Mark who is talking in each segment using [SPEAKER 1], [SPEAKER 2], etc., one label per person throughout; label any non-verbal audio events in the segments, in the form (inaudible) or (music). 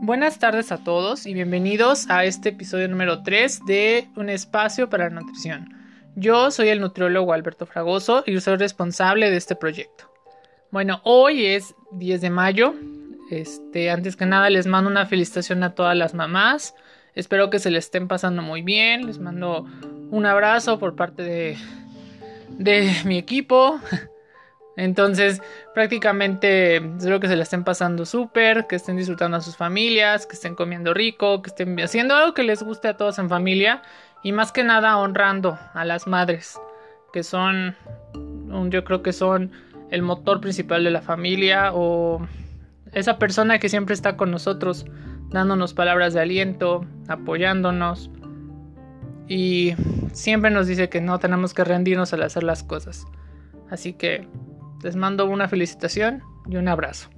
[SPEAKER 1] Buenas tardes a todos y bienvenidos a este episodio número 3 de Un espacio para la nutrición. Yo soy el nutriólogo Alberto Fragoso y soy responsable de este proyecto. Bueno, hoy es 10 de mayo. Este, antes que nada les mando una felicitación a todas las mamás. Espero que se le estén pasando muy bien. Les mando un abrazo por parte de, de mi equipo. Entonces, prácticamente espero que se la estén pasando súper, que estén disfrutando a sus familias, que estén comiendo rico, que estén haciendo algo que les guste a todos en familia y más que nada honrando a las madres, que son, yo creo que son el motor principal de la familia o esa persona que siempre está con nosotros, dándonos palabras de aliento, apoyándonos y siempre nos dice que no tenemos que rendirnos al hacer las cosas. Así que les mando una felicitación y un abrazo.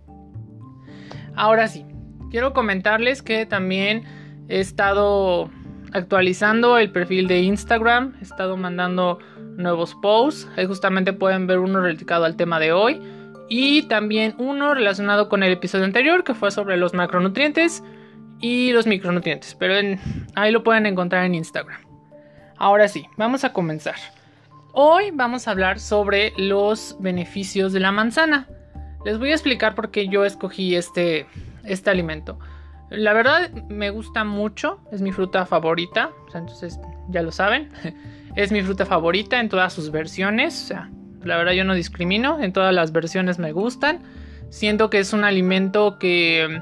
[SPEAKER 1] Ahora sí, quiero comentarles que también he estado actualizando el perfil de Instagram, he estado mandando nuevos posts, ahí justamente pueden ver uno dedicado al tema de hoy y también uno relacionado con el episodio anterior que fue sobre los macronutrientes y los micronutrientes, pero ahí lo pueden encontrar en Instagram. Ahora sí, vamos a comenzar. Hoy vamos a hablar sobre los beneficios de la manzana. Les voy a explicar por qué yo escogí este, este alimento. La verdad me gusta mucho, es mi fruta favorita, entonces ya lo saben, (laughs) es mi fruta favorita en todas sus versiones, o sea, la verdad yo no discrimino, en todas las versiones me gustan. Siento que es un alimento que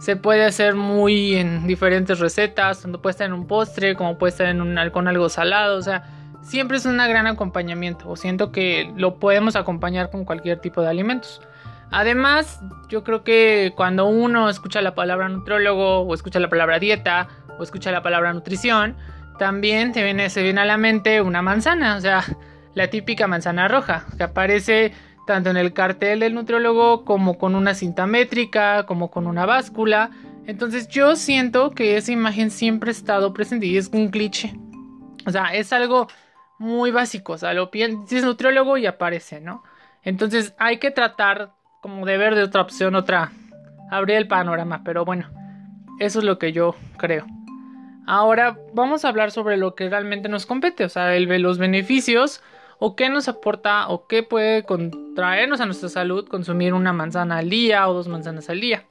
[SPEAKER 1] se puede hacer muy en diferentes recetas, tanto puede estar en un postre como puede estar en un, con algo salado, o sea, siempre es un gran acompañamiento o siento que lo podemos acompañar con cualquier tipo de alimentos. Además, yo creo que cuando uno escucha la palabra nutriólogo o escucha la palabra dieta o escucha la palabra nutrición, también viene, se viene a la mente una manzana, o sea, la típica manzana roja, que aparece tanto en el cartel del nutriólogo como con una cinta métrica, como con una báscula. Entonces yo siento que esa imagen siempre ha estado presente y es un cliché. O sea, es algo muy básico, o sea, lo si es nutriólogo y aparece, ¿no? Entonces hay que tratar como de ver de otra opción, otra, abrir el panorama, pero bueno, eso es lo que yo creo. Ahora vamos a hablar sobre lo que realmente nos compete, o sea, los beneficios o qué nos aporta o qué puede contraernos a nuestra salud consumir una manzana al día o dos manzanas al día.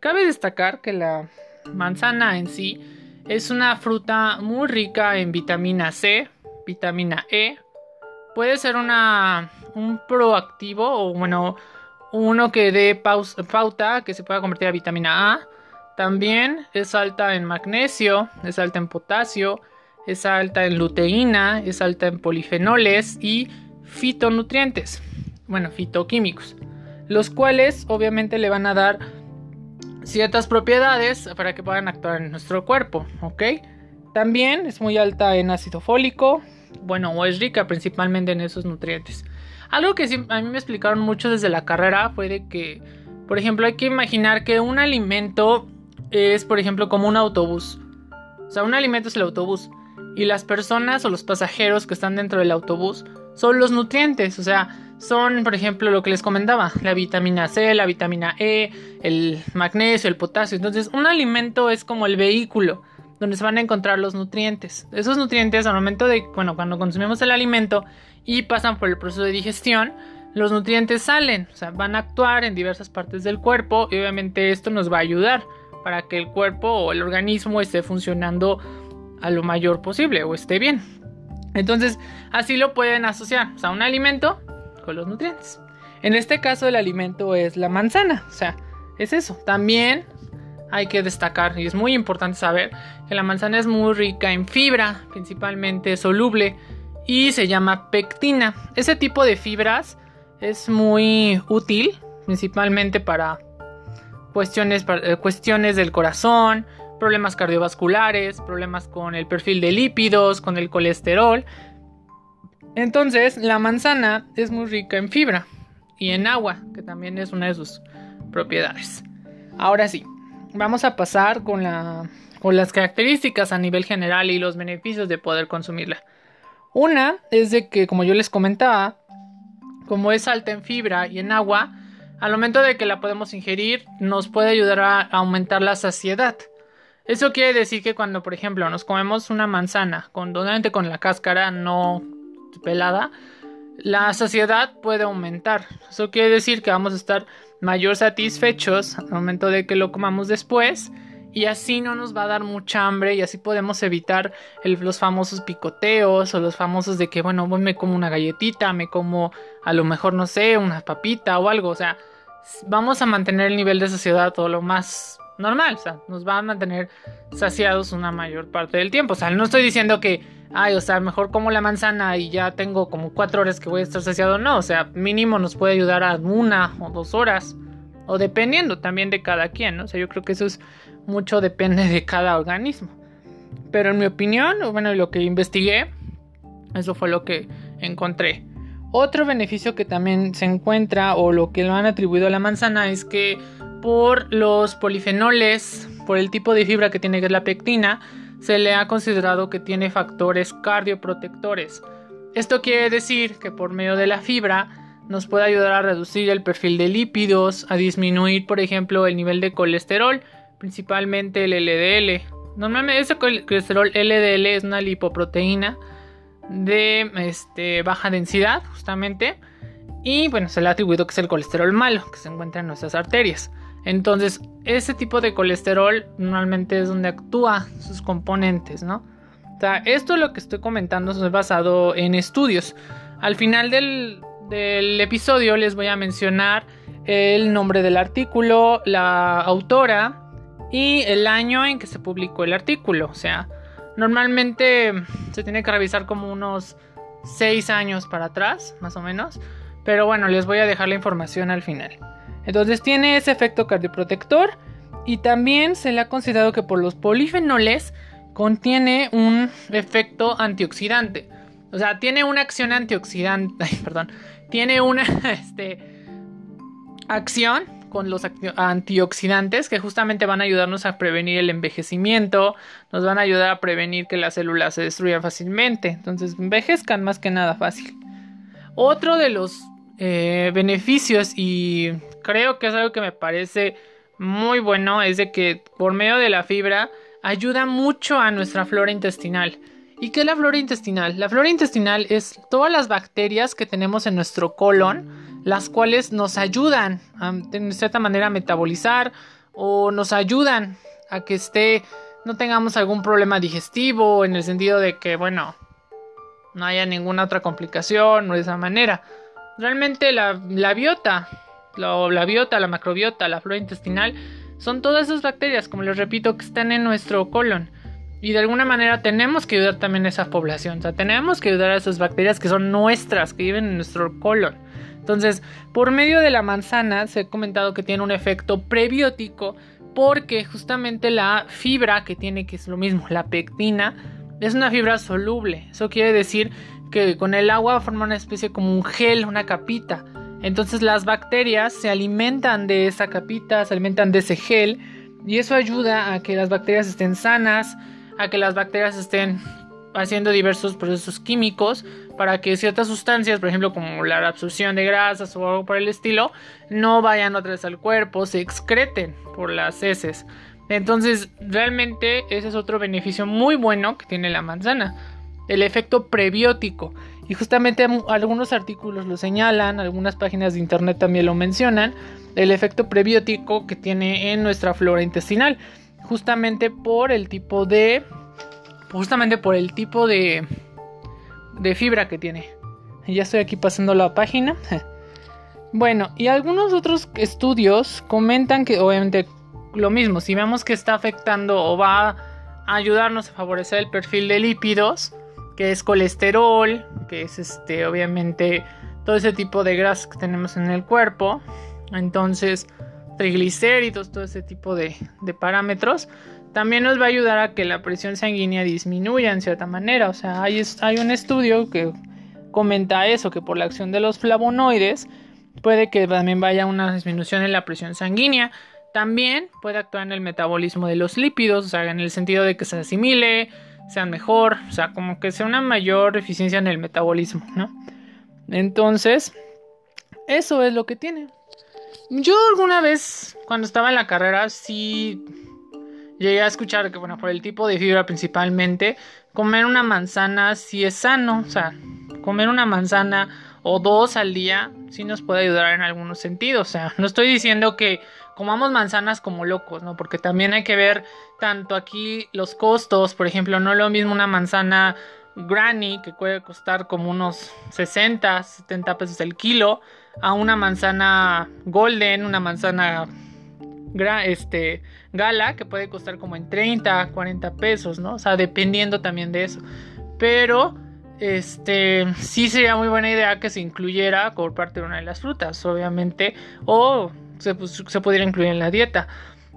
[SPEAKER 1] Cabe destacar que la manzana en sí es una fruta muy rica en vitamina C, vitamina E. Puede ser una, un proactivo o bueno, uno que dé pauta que se pueda convertir a vitamina A. También es alta en magnesio, es alta en potasio, es alta en luteína, es alta en polifenoles y fitonutrientes, bueno, fitoquímicos, los cuales obviamente le van a dar ciertas propiedades para que puedan actuar en nuestro cuerpo. También es muy alta en ácido fólico, bueno, o es rica principalmente en esos nutrientes. Algo que a mí me explicaron mucho desde la carrera fue de que, por ejemplo, hay que imaginar que un alimento es, por ejemplo, como un autobús. O sea, un alimento es el autobús. Y las personas o los pasajeros que están dentro del autobús son los nutrientes. O sea, son, por ejemplo, lo que les comentaba, la vitamina C, la vitamina E, el magnesio, el potasio. Entonces, un alimento es como el vehículo donde se van a encontrar los nutrientes. Esos nutrientes al momento de, bueno, cuando consumimos el alimento y pasan por el proceso de digestión, los nutrientes salen, o sea, van a actuar en diversas partes del cuerpo y obviamente esto nos va a ayudar para que el cuerpo o el organismo esté funcionando a lo mayor posible o esté bien. Entonces, así lo pueden asociar, o sea, un alimento con los nutrientes. En este caso el alimento es la manzana, o sea, es eso. También hay que destacar y es muy importante saber que la manzana es muy rica en fibra, principalmente soluble, y se llama pectina. Ese tipo de fibras es muy útil, principalmente para cuestiones, eh, cuestiones del corazón, problemas cardiovasculares, problemas con el perfil de lípidos, con el colesterol. Entonces, la manzana es muy rica en fibra y en agua, que también es una de sus propiedades. Ahora sí, vamos a pasar con, la, con las características a nivel general y los beneficios de poder consumirla. Una es de que, como yo les comentaba, como es alta en fibra y en agua, al momento de que la podemos ingerir, nos puede ayudar a aumentar la saciedad. Eso quiere decir que cuando, por ejemplo, nos comemos una manzana, con, con la cáscara no pelada, la saciedad puede aumentar. Eso quiere decir que vamos a estar mayor satisfechos al momento de que lo comamos después y así no nos va a dar mucha hambre y así podemos evitar los famosos picoteos o los famosos de que bueno me como una galletita me como a lo mejor no sé una papita o algo. O sea vamos a mantener el nivel de saciedad todo lo más normal o sea nos va a mantener saciados una mayor parte del tiempo o sea no estoy diciendo que ay o sea mejor como la manzana y ya tengo como cuatro horas que voy a estar saciado no o sea mínimo nos puede ayudar a una o dos horas o dependiendo también de cada quien ¿no? o sea yo creo que eso es mucho depende de cada organismo. Pero en mi opinión, bueno, lo que investigué, eso fue lo que encontré. Otro beneficio que también se encuentra o lo que lo han atribuido a la manzana es que por los polifenoles, por el tipo de fibra que tiene que es la pectina, se le ha considerado que tiene factores cardioprotectores. Esto quiere decir que por medio de la fibra nos puede ayudar a reducir el perfil de lípidos, a disminuir, por ejemplo, el nivel de colesterol principalmente el LDL. Normalmente ese colesterol LDL es una lipoproteína de este, baja densidad, justamente. Y bueno, se le ha atribuido que es el colesterol malo que se encuentra en nuestras arterias. Entonces, ese tipo de colesterol normalmente es donde actúa sus componentes, ¿no? O sea, esto lo que estoy comentando es basado en estudios. Al final del, del episodio les voy a mencionar el nombre del artículo, la autora, y el año en que se publicó el artículo. O sea, normalmente se tiene que revisar como unos 6 años para atrás, más o menos. Pero bueno, les voy a dejar la información al final. Entonces tiene ese efecto cardioprotector y también se le ha considerado que por los polifenoles contiene un efecto antioxidante. O sea, tiene una acción antioxidante, (laughs) perdón, tiene una (laughs) este, acción con los antioxidantes que justamente van a ayudarnos a prevenir el envejecimiento, nos van a ayudar a prevenir que las células se destruyan fácilmente, entonces envejezcan más que nada fácil. Otro de los eh, beneficios y creo que es algo que me parece muy bueno es de que por medio de la fibra ayuda mucho a nuestra flora intestinal. ¿Y qué es la flora intestinal? La flora intestinal es todas las bacterias que tenemos en nuestro colon, las cuales nos ayudan a, de cierta manera a metabolizar o nos ayudan a que esté no tengamos algún problema digestivo en el sentido de que bueno no haya ninguna otra complicación o de esa manera realmente la, biota la, la biota la macrobiota la flora intestinal son todas esas bacterias como les repito que están en nuestro colon y de alguna manera tenemos que ayudar también a esa población o sea tenemos que ayudar a esas bacterias que son nuestras que viven en nuestro colon entonces, por medio de la manzana se ha comentado que tiene un efecto prebiótico porque justamente la fibra que tiene, que es lo mismo, la pectina, es una fibra soluble. Eso quiere decir que con el agua forma una especie como un gel, una capita. Entonces las bacterias se alimentan de esa capita, se alimentan de ese gel y eso ayuda a que las bacterias estén sanas, a que las bacterias estén haciendo diversos procesos químicos para que ciertas sustancias, por ejemplo como la absorción de grasas o algo por el estilo, no vayan otra vez al cuerpo, se excreten por las heces. Entonces, realmente ese es otro beneficio muy bueno que tiene la manzana, el efecto prebiótico. Y justamente algunos artículos lo señalan, algunas páginas de internet también lo mencionan, el efecto prebiótico que tiene en nuestra flora intestinal, justamente por el tipo de justamente por el tipo de, de fibra que tiene. Ya estoy aquí pasando la página. (laughs) bueno, y algunos otros estudios comentan que obviamente lo mismo, si vemos que está afectando o va a ayudarnos a favorecer el perfil de lípidos, que es colesterol, que es este obviamente todo ese tipo de grasas que tenemos en el cuerpo, entonces triglicéridos, todo ese tipo de, parámetros, también nos va a ayudar a que la presión sanguínea disminuya en cierta manera. O sea, hay, hay un estudio que comenta eso, que por la acción de los flavonoides puede que también vaya una disminución en la presión sanguínea. También puede actuar en el metabolismo de los lípidos, o sea, en el sentido de que se asimile, sean mejor, o sea, como que sea una mayor eficiencia en el metabolismo, ¿no? Entonces, eso es lo que tiene. Yo alguna vez, cuando estaba en la carrera, sí llegué a escuchar que, bueno, por el tipo de fibra principalmente, comer una manzana sí es sano. O sea, comer una manzana o dos al día sí nos puede ayudar en algunos sentidos. O sea, no estoy diciendo que comamos manzanas como locos, ¿no? Porque también hay que ver tanto aquí los costos. Por ejemplo, no es lo mismo una manzana Granny, que puede costar como unos 60, 70 pesos el kilo, a una manzana Golden, una manzana este, Gala, que puede costar como en 30, 40 pesos, ¿no? O sea, dependiendo también de eso. Pero, este, sí sería muy buena idea que se incluyera por parte de una de las frutas, obviamente, o se, pudiera incluir en la dieta.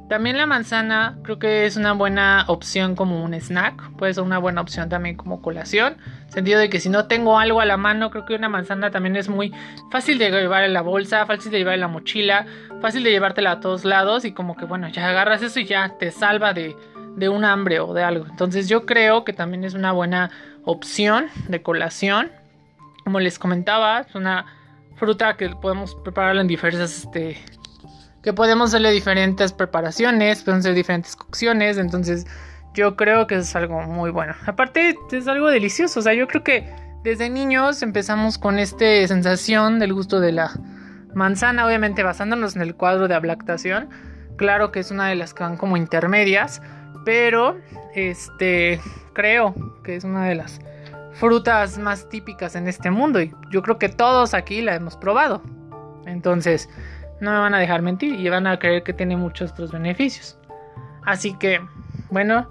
[SPEAKER 1] También la manzana creo que es una buena opción como un snack, puede ser una buena opción también como colación, sentido de que si no tengo algo a la mano, creo que una manzana también es muy fácil de llevar en la bolsa, fácil de llevar en la mochila, fácil de llevártela a todos lados y como que bueno, ya agarras eso y ya te salva de, de un hambre o de algo. Entonces yo creo que también es una buena opción de colación. Como les comentaba, es una fruta que podemos prepararla en diversas este, que podemos hacerle diferentes preparaciones, pueden ser diferentes cocciones, entonces yo creo que es algo muy bueno. Aparte es algo delicioso, o sea, yo creo que desde niños empezamos con esta sensación del gusto de la manzana, obviamente basándonos en el cuadro de ablactación, claro que es una de las que van como intermedias, pero este creo que es una de las frutas más típicas en este mundo y yo creo que todos aquí la hemos probado. Entonces, no me van a dejar mentir y van a creer que tiene muchos otros beneficios. Así que, bueno,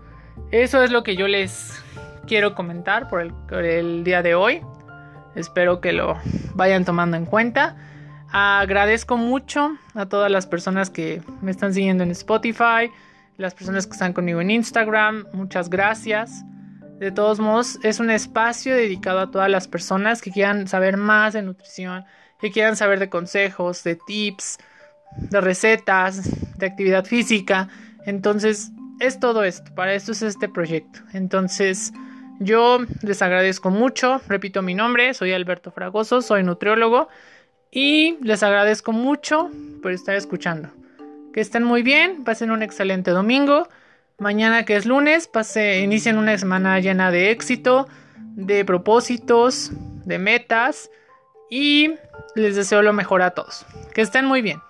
[SPEAKER 1] eso es lo que yo les quiero comentar por el, día de hoy. Espero que lo vayan tomando en cuenta. Agradezco mucho a todas las personas que me están siguiendo en Spotify, las personas que están conmigo en Instagram. Muchas gracias. De todos modos, es un espacio dedicado a todas las personas que quieran saber más de nutrición, que quieran saber de consejos, de tips, de recetas, de actividad física. Entonces, es todo esto. Para esto es este proyecto. Entonces, yo les agradezco mucho. Repito mi nombre, soy Alberto Fragoso, soy nutriólogo. Y les agradezco mucho por estar escuchando. Que estén muy bien, pasen un excelente domingo. Mañana que es lunes, pase, inicien una semana llena de éxito, de propósitos, de metas y les deseo lo mejor a todos. Que estén muy bien.